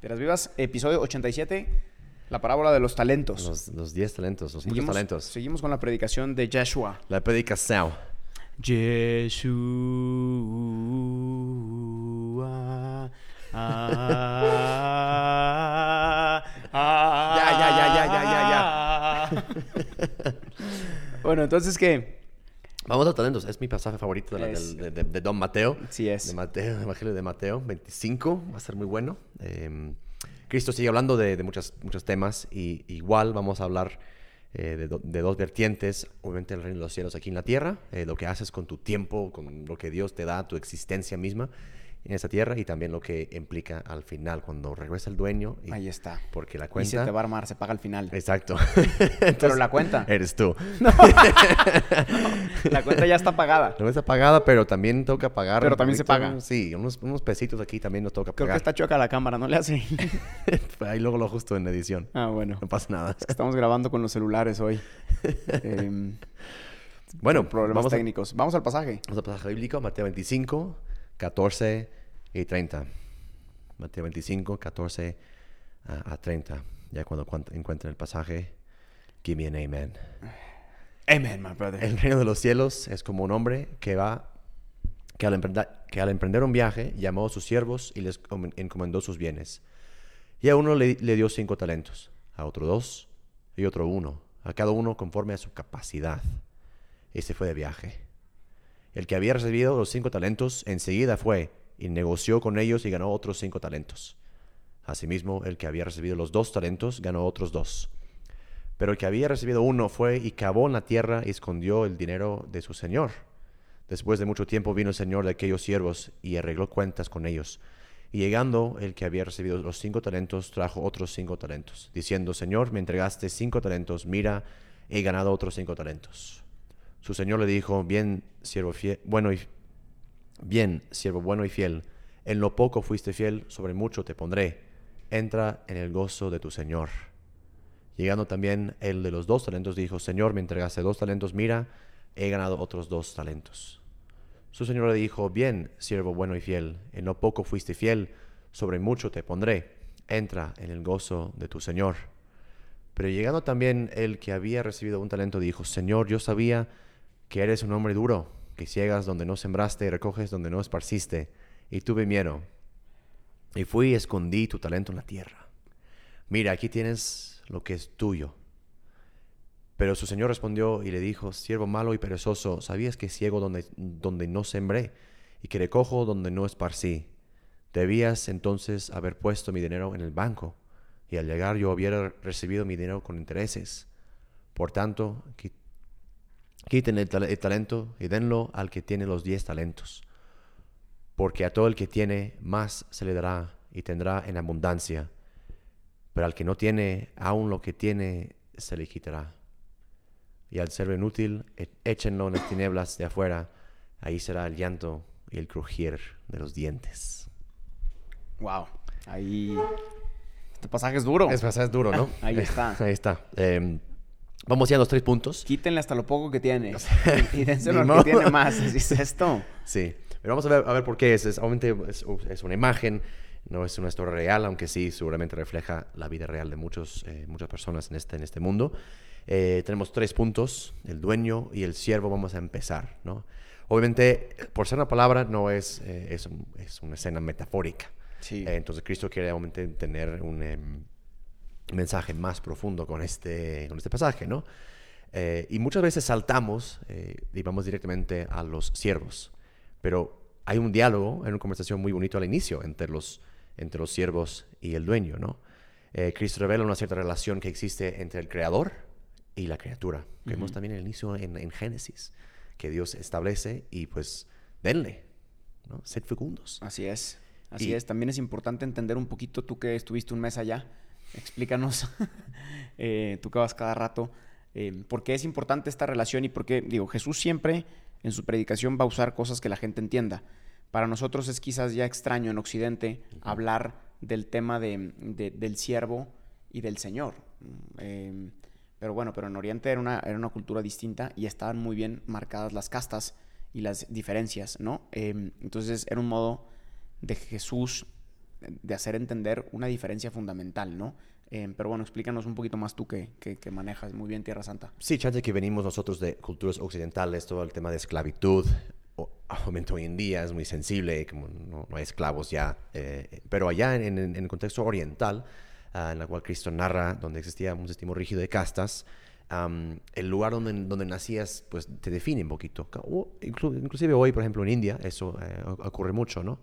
Piedras Vivas, episodio 87, la parábola de los talentos. los, los 10 talentos, los muchos talentos. seguimos con la predicación de Joshua. La predicación. Yeshua. Ah, ah, Ya, ya, ya, ya, ya, ya, bueno, entonces, ¿qué? Vamos a talentos. Es mi pasaje favorito de, la- de- de- de Don Mateo. Sí es. De Mateo, el Evangelio de Mateo 25. Va a ser muy bueno. Eh, Cristo sigue hablando de, de muchas, muchos temas. Y igual vamos a hablar eh, de, do- de dos vertientes. Obviamente el reino de los cielos aquí en la tierra. eh, lo que haces con tu tiempo, con lo que Dios te da, tu existencia misma en esta tierra. Y también lo que implica al final, cuando regresa el dueño. y- Ahí está. Porque la Y se cuenta... te va a armar, se paga al final. Exacto. Pero la cuenta. Eres tú. La cuenta ya está pagada. No está pagada, pero también toca pagar. Pero también se paga. Sí, unos, unos pesitos aquí también nos toca Creo que pagar. está choca la cámara, ¿no le hace? Ahí luego lo ajusto en edición. Ah, bueno. No pasa nada. Estamos grabando con los celulares hoy. Em, Bueno, problemas vamos, a, técnicos. Vamos al pasaje. vamos al pasaje bíblico, Mateo 25, 14 y 30. Mateo 25, 14 a, a 30. Ya cuando cuan- encuentren el pasaje, give me an amen. Amen, my brother. El reino de los cielos es como un hombre que va, que al, emprender, que al emprender un viaje llamó a sus siervos y les com- encomendó sus bienes. Y a uno le, le dio cinco talentos, a otro dos y otro uno, a cada uno conforme a su capacidad. Y se fue de viaje. El que había recibido los cinco talentos enseguida fue y negoció con ellos y ganó otros cinco talentos. Asimismo, el que había recibido los dos talentos ganó otros dos. Pero el que había recibido uno fue y cavó en la tierra y escondió el dinero de su señor. Después de mucho tiempo vino el señor de aquellos siervos y arregló cuentas con ellos. Y llegando el que había recibido los cinco talentos, trajo otros cinco talentos, diciendo, Señor, me entregaste cinco talentos, mira, he ganado otros cinco talentos. Su señor le dijo, bien, siervo fiel, bueno y bien, siervo bueno y fiel, en lo poco fuiste fiel, sobre mucho te pondré. Entra en el gozo de tu señor. Llegando también el de los dos talentos, dijo, Señor, me entregaste dos talentos, mira, he ganado otros dos talentos. Su señor le dijo, bien, siervo bueno y fiel, en lo poco fuiste fiel, sobre mucho te pondré, entra en el gozo de tu señor. Pero llegando también el que había recibido un talento, dijo, Señor, yo sabía que eres un hombre duro, que ciegas donde no sembraste y recoges donde no esparciste, y tuve miedo. Y fui y escondí tu talento en la tierra. Mira, aquí tienes lo que es tuyo. Pero su señor respondió y le dijo, siervo malo y perezoso, ¿sabías que ciego donde, donde no sembré y que recojo donde no esparcí? Debías entonces haber puesto mi dinero en el banco, y al llegar yo hubiera recibido mi dinero con intereses. Por tanto, quiten el, tal- el talento y denlo al que tiene los diez talentos. Porque a todo el que tiene, más se le dará y tendrá en abundancia. Pero al que no tiene, aún lo que tiene se le quitará. Y al ser inútil, e- échenlo en las tinieblas de afuera. Ahí será el llanto y el crujir de los dientes. Wow. Ahí. Este pasaje es duro. Es, es duro, ¿no? Ahí está. Ahí está. Em, vamos ya a los tres puntos. Quítenle hasta lo poco que tiene. y dénselo al que tiene más. Así es esto. Sí. Pero vamos a ver, a ver por qué es. es obviamente es, es una imagen, no es una historia real, aunque sí seguramente refleja la vida real de muchos, eh, muchas personas en este, en este mundo. Eh, tenemos tres puntos, el dueño y el siervo. Vamos a empezar, ¿no? Obviamente, por ser una palabra, no es, eh, es, un- es una escena metafórica. Sí. Eh, entonces, Cristo quiere obviamente tener un em, mensaje más profundo con este, con este pasaje, ¿no? Eh, y muchas veces saltamos eh, y vamos directamente a los siervos. Pero hay un diálogo, hay una conversación muy bonito al inicio entre los, entre los siervos y el dueño, ¿no? Eh, Cristo revela una cierta relación que existe entre el creador y la criatura. Vemos también el inicio en, en Génesis, que Dios establece y pues denle, ¿no? Sed fecundos. Así es. Así Y- es. También es importante entender un poquito, tú que estuviste un mes allá, explícanos, eh, tú que vas cada rato, eh, por qué es importante esta relación y por qué, digo, Jesús siempre en su predicación va a usar cosas que la gente entienda. Para nosotros es quizás ya extraño en Occidente hablar del tema de, de- del siervo y del Señor. Eh, pero bueno, pero en Oriente era una, era una cultura distinta y estaban muy bien marcadas las castas y las diferencias, ¿no? Eh, entonces era un modo de Jesús de hacer entender una diferencia fundamental, ¿no? Eh, pero bueno, explícanos un poquito más tú que, que- que manejas muy bien Tierra Santa. Sí, chance que venimos nosotros de culturas occidentales, todo el tema de esclavitud, obviamente hoy en día es muy sensible, como no, no hay esclavos ya, eh, pero allá en, en- en el contexto oriental, ah, en la cual Cristo narra, donde existía un sistema rígido de castas, am, el lugar donde, donde nacías, pues te define un poquito. O inclu- inclusive hoy, por ejemplo, en India, eso eh, ocurre mucho, ¿no?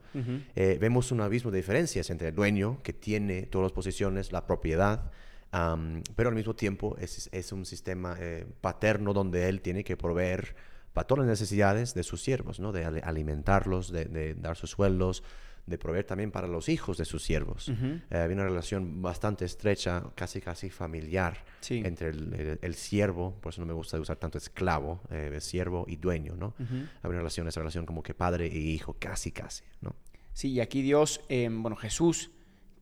Eh, vemos un abismo de diferencias entre el dueño, que tiene todas las posesiones, la propiedad, am, pero al mismo tiempo es, es un sistema eh, paterno donde él tiene que proveer para todas las necesidades de sus siervos, ¿no? de alimentarlos, de, de dar sus sueldos, de proveer también para los hijos de sus siervos. Eh, había una relación bastante estrecha, casi casi familiar, Sí. entre el, el- el siervo, por eso no me gusta usar tanto esclavo, eh, siervo y dueño, ¿no? Había una relación, esa relación como que padre e hijo, casi casi, ¿no? Sí, y aquí Dios, eh, bueno, Jesús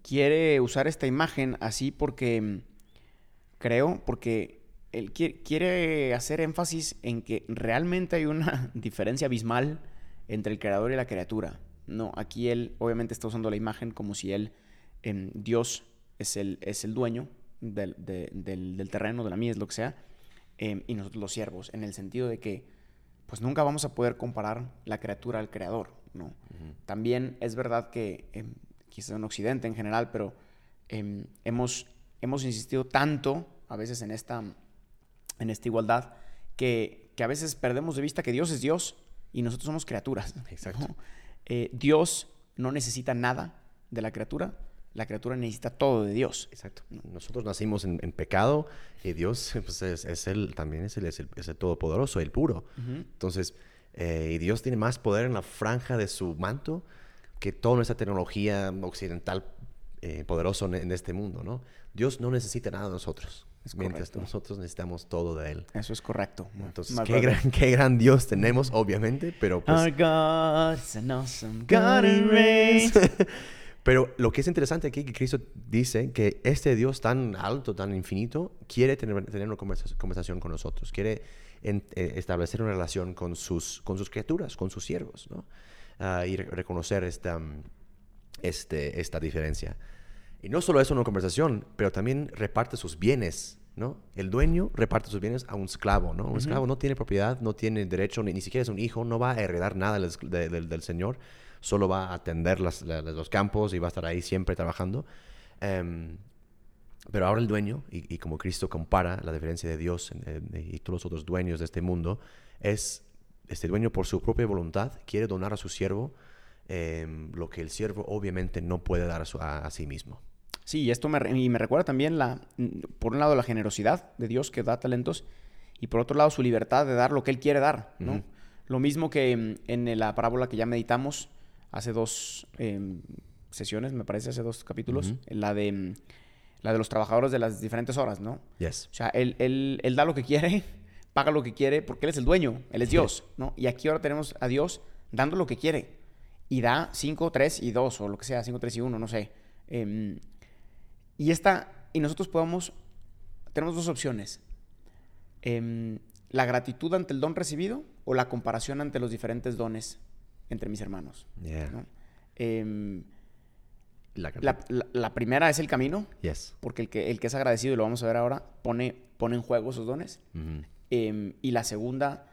quiere usar esta imagen así porque, mm, creo, porque Él qui- quiere hacer énfasis en que realmente hay una diferencia abismal entre el creador y la criatura. No, aquí Él obviamente está usando la imagen como si Él, em, Dios, es el, es el dueño del, de- del- del terreno, de la mies, lo que sea, em, y nosotros los siervos, en el sentido de que pues nunca vamos a poder comparar la criatura al creador, ¿no? También es verdad que, em, quizás en Occidente en general, pero em, hemos, hemos insistido tanto a veces en esta, en esta igualdad que, que a veces perdemos de vista que Dios es Dios y nosotros somos criaturas. Exacto. ¿no? Eh, Dios no necesita nada de la criatura, la criatura necesita todo de Dios. Exacto. Nosotros nacimos en, en pecado y Dios pues, es, también es el, es el, es el todopoderoso, el puro. Entonces, eh, y Dios tiene más poder en la franja de su manto que toda nuestra tecnología occidental eh, poderoso en, en este mundo, ¿no? Dios no necesita nada de nosotros, Es mientras correcto. nosotros necesitamos todo de Él. Eso es correcto. Entonces, qué gran, qué gran Dios tenemos, obviamente, pero pues... Our God is an awesome God. Pero lo que es interesante aquí que Cristo dice que este Dios tan alto, tan infinito, quiere tener, tener una conversa- conversación con nosotros, quiere en- eh, establecer una relación con sus, con sus criaturas, con sus siervos, ¿no? Ah, y re- reconocer esta, mm, este, esta diferencia. Y no solo eso en una conversación, pero también reparte sus bienes, ¿no? El dueño reparte sus bienes a un esclavo, ¿no? Un esclavo no tiene propiedad, no tiene derecho, ni, ni siquiera es un hijo, no va a heredar nada del, del- del Señor, solo va a atender las- la- los campos y va a estar ahí siempre trabajando. Em, pero ahora el dueño, y, y como Cristo compara la diferencia de Dios y todos los otros dueños de este mundo, es este dueño por su propia voluntad quiere donar a su siervo em, lo que el siervo obviamente no puede dar a, su- a- a sí mismo. Sí, y esto me, y me recuerda también, la, por un lado, la generosidad de Dios que da talentos y por otro lado, su libertad de dar lo que Él quiere dar. ¿no? Lo mismo que en la parábola que ya meditamos hace dos em, sesiones, me parece, hace dos capítulos, la, de, la de los trabajadores de las diferentes horas, ¿no? Yes. O sea, él, él- él da lo que quiere, paga lo que quiere, porque Él es el dueño, Él es Dios, ¿no? Y aquí ahora tenemos a Dios dando lo que quiere. Y da 5, 3 y 2, o lo que sea, 5, 3 y 1, no sé. Em, y esta, y nosotros podemos, tenemos dos opciones. Em, la gratitud ante el don recibido o la comparación ante los diferentes dones entre mis hermanos. Yeah. ¿no? Em, La- la, la- la primera es el camino, Yes. porque el que, el que es agradecido, y lo vamos a ver ahora, pone, pone en juego esos dones. Em, y la segunda,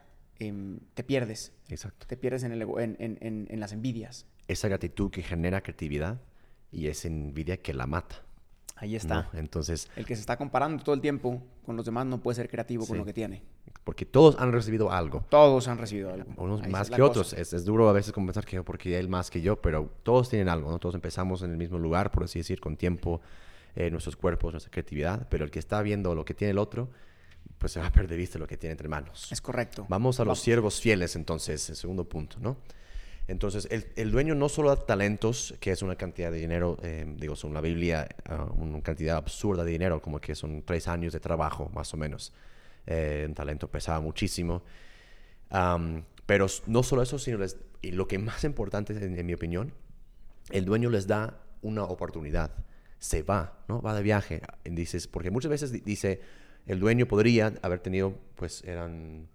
te pierdes. Exacto. Te pierdes en, el ego- en, en- en- en las envidias. Esa gratitud que genera creatividad y esa envidia que la mata. Ahí está. ¿no? Entonces, El que se está comparando todo el tiempo con los demás no puede ser creativo con Sí. lo que tiene. porque todos han recibido algo. Todos han recibido algo. Unos Ahí más que otros. Es, es duro a veces pensar que porque él más que yo, pero todos tienen algo, ¿no? Todos empezamos en el mismo lugar, por así decir, con tiempo, eh, nuestros cuerpos, nuestra creatividad, pero el que está viendo lo que tiene el otro, pues se va a perder de vista lo que tiene entre manos. Es correcto. Vamos a los Vamos. siervos fieles, entonces, el segundo punto, ¿no? Entonces, el, el dueño no solo da talentos, que es una cantidad de dinero, eh, digo, son la Biblia, ah, una cantidad absurda de dinero, como que son tres años de trabajo, más o menos. Eh, un talento pesaba muchísimo. Pero no solo eso, sino les- y lo que más importante, en, en mi opinión, el dueño les da una oportunidad. Se va, ¿no? Va de viaje. Y Dices, porque muchas veces di- dice, el dueño podría haber tenido, pues eran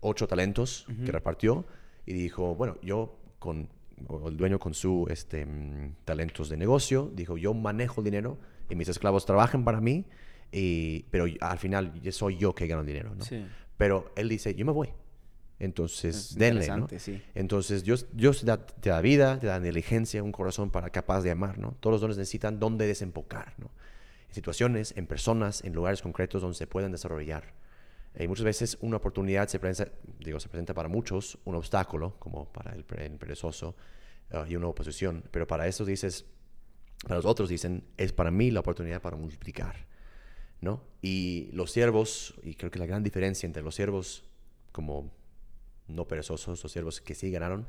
ocho talentos que repartió y dijo, bueno, yo con, o el dueño con su este, mm, talentos de negocio, dijo, yo manejo el dinero y mis esclavos trabajan para mí, y, pero al final yo- soy yo que gano el dinero, ¿no? Sí. Pero él dice, yo me voy. Entonces, Es denle, ¿no? interesante, sí. Entonces, Dios, Dios te, da, te da vida, te da inteligencia, un corazón para capaz de amar, ¿no? Todos los dones necesitan dónde desembocar, ¿no? En situaciones, en personas, en lugares concretos donde se puedan desarrollar. Y muchas veces una oportunidad se presenta, digo, se presenta para muchos, un obstáculo, como para el, el perezoso, ah, y una oposición. Pero para eso dices, para los otros dicen, es para mí la oportunidad para multiplicar, ¿no? Y los siervos, y creo que la gran diferencia entre los siervos como no perezosos, los siervos que sí ganaron,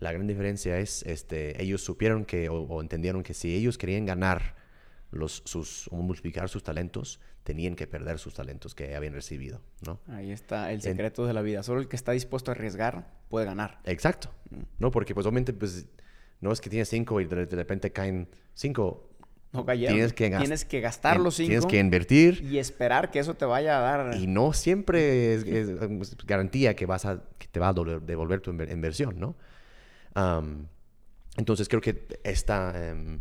la gran diferencia es, este, ellos supieron que, o, o entendieron que si ellos querían ganar los, sus, multiplicar sus talentos, tenían que perder sus talentos que habían recibido, ¿no? Ahí está el secreto de la vida. Solo el que está dispuesto a arriesgar puede ganar. Exacto, ¿no? Porque pues obviamente pues no es que tienes cinco y de, de repente caen cinco. No cayeron. Tienes que, Tienes que gastar los cinco Tienes que invertir y esperar que eso te vaya a dar. y no siempre es, es, es garantía que vas a que te va a devolver tu inver- inversión, ¿no? Entonces creo que esta em,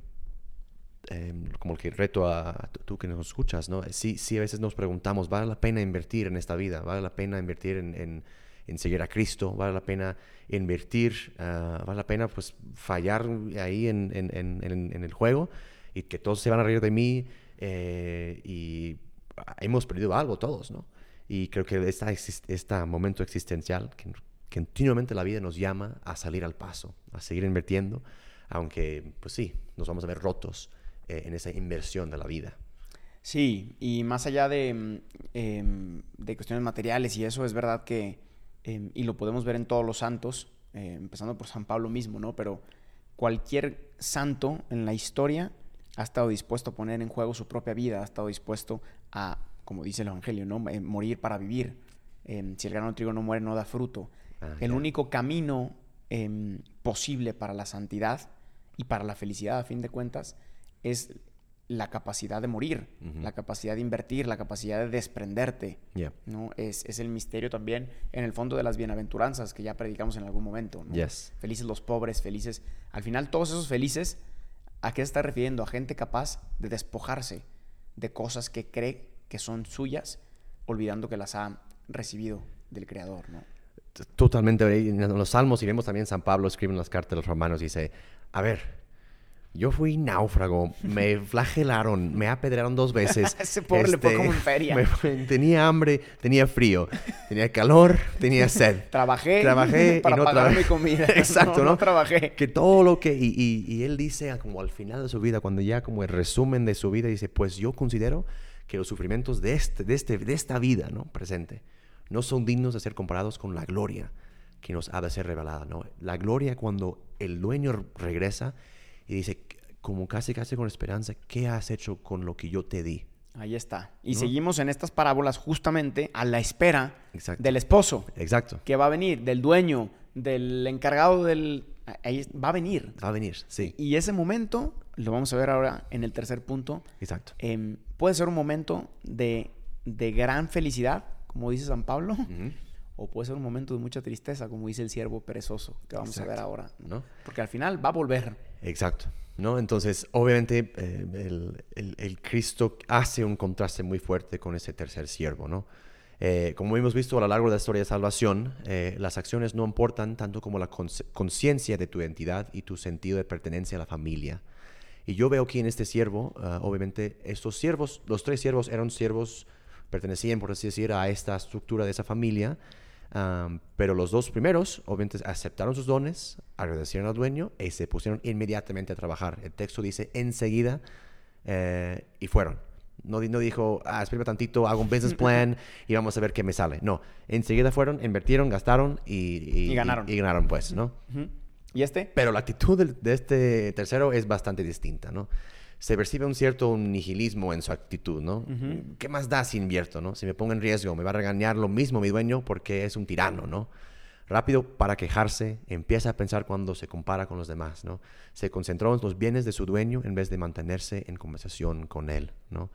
em, como que reto a, a tú- que nos escuchas, ¿no? Sí, sí, a veces nos preguntamos, ¿vale la pena invertir en esta vida? ¿Vale la pena invertir en, en- en seguir a Cristo? ¿Vale la pena invertir? ah, ¿Vale la pena pues fallar ahí en, en- el juego? Y que todos se van a reír de mí eh, y hemos perdido algo todos, ¿no? Y creo que esta, este momento existencial, que continuamente la vida nos llama a salir al paso, a seguir invirtiendo, aunque, pues sí, nos vamos a ver rotos eh, en esa inversión de la vida. Sí, y más allá de, mm, em, de cuestiones materiales y eso, es verdad que, em, y lo podemos ver en todos los santos, eh, empezando por San Pablo mismo, ¿no? Pero cualquier santo en la historia ha estado dispuesto a poner en juego su propia vida, ha estado dispuesto a, como dice el Evangelio, ¿no? Eh, morir para vivir. Em, si el grano de trigo no muere, no da fruto. Ah, el único camino posible para la santidad y para la felicidad, a fin de cuentas, es la capacidad de morir, la capacidad de invertir, la capacidad de desprenderte. Yeah. ¿no? Es, es el misterio también en el fondo de las bienaventuranzas que ya predicamos en algún momento. ¿no? Yes. Felices los pobres, felices. Al final, todos esos felices, ¿a qué se está refiriendo? A gente capaz de despojarse de cosas que cree que son suyas, olvidando que las ha recibido del Creador. ¿no? Totalmente. En los salmos y vemos también San Pablo escribe en las cartas de los romanos dice, a ver, yo fui náufrago, me flagelaron, me apedrearon dos veces. este, Ese pobre le fue como en feria. me tenía hambre, tenía frío, tenía calor, tenía sed. Trabajé, Trabajé y para no pagar mi comida. Exacto, no, ¿no? no trabajé. Que todo lo que... Y, y- y él dice, como al final de su vida, cuando ya como el resumen de su vida, dice, pues yo considero que los sufrimientos de, este, de, este, de esta vida, ¿no? Presente, no son dignos de ser comparados con la gloria que nos ha de ser revelada, ¿no? La gloria cuando el dueño regresa y dice, como casi casi con esperanza, ¿qué has hecho con lo que yo te di? Ahí está. Y ¿No? seguimos en estas parábolas justamente a la espera Exacto. del esposo Exacto. que va a venir, del dueño, del encargado del... Ahí va a venir. Va a venir, sí. Y ese momento, lo vamos a ver ahora en el tercer punto, Exacto. em, puede ser un momento de, de gran felicidad, como dice San Pablo, o puede ser un momento de mucha tristeza, como dice el siervo perezoso, que vamos a ver ahora. ¿No? Porque al final va a volver. Exacto. ¿no? Entonces, obviamente, eh, el, el- Cristo hace un contraste muy fuerte con ese tercer siervo, ¿no? Eh, como hemos visto a lo largo de la historia de salvación, eh, las acciones no importan tanto como la conciencia de tu identidad y tu sentido de pertenencia a la familia. Y yo veo aquí en este siervo, ah, obviamente, estos siervos, los tres siervos eran siervos, pertenecían, por así decir, a esta estructura de esa familia, Am, pero los dos primeros, obviamente, aceptaron sus dones, agradecieron al dueño y se pusieron inmediatamente a trabajar. El texto dice enseguida eh, y fueron. No, no dijo, ah, espérame tantito, hago un business plan y vamos a ver qué me sale. No, enseguida fueron, invirtieron, gastaron y, Y ganaron. Y, ganaron, pues, ¿no? Ujú. ¿Y este? Pero la actitud del- de este tercero es bastante distinta, ¿no? Se percibe un cierto nihilismo en su actitud, ¿no? ¿Qué más da si invierto, no? Si me pongo en riesgo, me va a regañar lo mismo mi dueño porque es un tirano, ¿no? Rápido para quejarse, empieza a pensar cuando se compara con los demás, ¿no? Se concentró en los bienes de su dueño en vez de mantenerse en conversación con él, ¿no?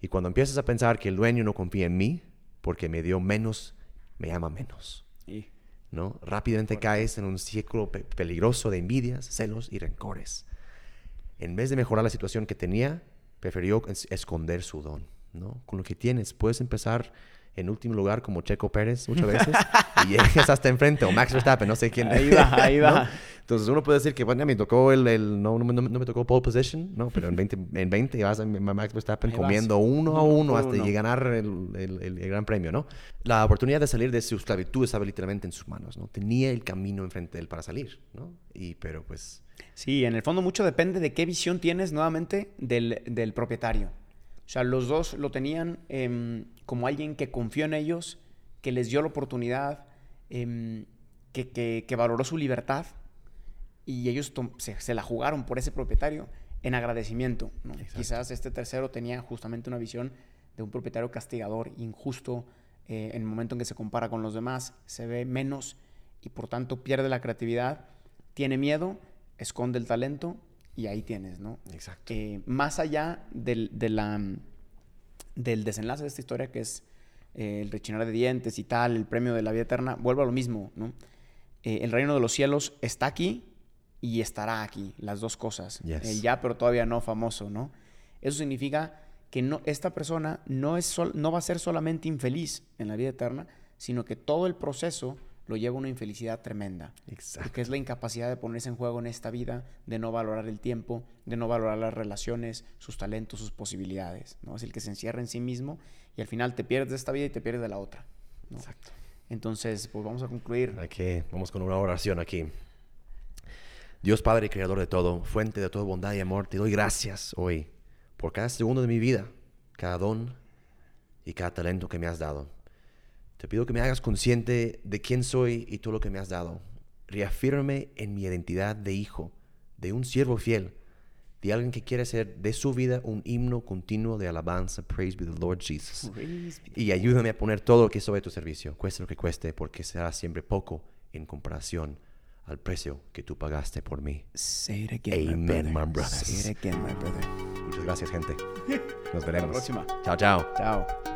Y cuando empiezas a pensar que el dueño no confía en mí porque me dio menos, me ama menos. Y- ¿no? Rápidamente caes en un círculo pe- peligroso de envidias, celos y rencores. En vez de mejorar la situación que tenía, prefirió es- esconder su don, ¿no? Con lo que tienes, puedes empezar en último lugar como Checo Pérez muchas veces y llegas hasta enfrente o Max Verstappen, no sé quién. Ahí va, ahí ¿no? va. Entonces uno puede decir que, bueno, me tocó el, el- no, no, me- no me tocó pole position, ¿no? Pero en 20, en 20 vas a Max Verstappen Ahí vas. comiendo uno a Uno hasta uno. ganar el, el- el- el gran premio, ¿no? La oportunidad de salir de su esclavitud estaba literalmente en sus manos, ¿no? Tenía el camino enfrente de él para salir, ¿no? Y, pero pues, Sí, en el fondo mucho depende de qué visión tienes nuevamente del, del propietario. O sea, los dos lo tenían em, como alguien que confió en ellos, que les dio la oportunidad, em, que, que- que valoró su libertad y ellos se, se la jugaron por ese propietario en agradecimiento. Quizás este tercero tenía justamente una visión de un propietario castigador, injusto, eh, en el momento en que se compara con los demás, se ve menos y por tanto pierde la creatividad, tiene miedo, esconde el talento y ahí tienes, ¿no? exacto. Eh, más allá del, de la, del desenlace de esta historia, que es eh, el rechinar de dientes y tal, el premio de la vida eterna, vuelvo a lo mismo, ¿no? Eh, el reino de los cielos está aquí y estará aquí, las dos cosas. Yes. Ya, pero todavía no famoso, ¿no? Eso significa que no, esta persona no, es sol- no va a ser solamente infeliz en la vida eterna, sino que todo el proceso lo lleva a una infelicidad tremenda. Exacto. Porque es la incapacidad de ponerse en juego en esta vida, de no valorar el tiempo, de no valorar las relaciones, sus talentos, sus posibilidades. ¿no? Es el que se encierra en sí mismo y al final te pierdes de esta vida y te pierdes de la otra. ¿no? Exacto. Entonces, pues vamos a concluir. Vamos con una oración aquí. Dios Padre, Creador de todo, fuente de toda bondad y amor, te doy gracias hoy por cada segundo de mi vida, cada don y cada talento que me has dado. Te pido que me hagas consciente de quién soy y todo lo que me has dado. Reafírmame en mi identidad de hijo, de un siervo fiel, de alguien que quiere hacer de su vida un himno continuo de alabanza. Praise be the Lord Jesus. Y ayúdame a poner todo lo que a tu servicio, cueste lo que cueste, porque será siempre poco en comparación al precio que tú pagaste por mí. Say it again, Amen, my my brother. brothers. Say it again, my brother. Muchas gracias, gente. Nos veremos. próxima. Chao, chao. Chao.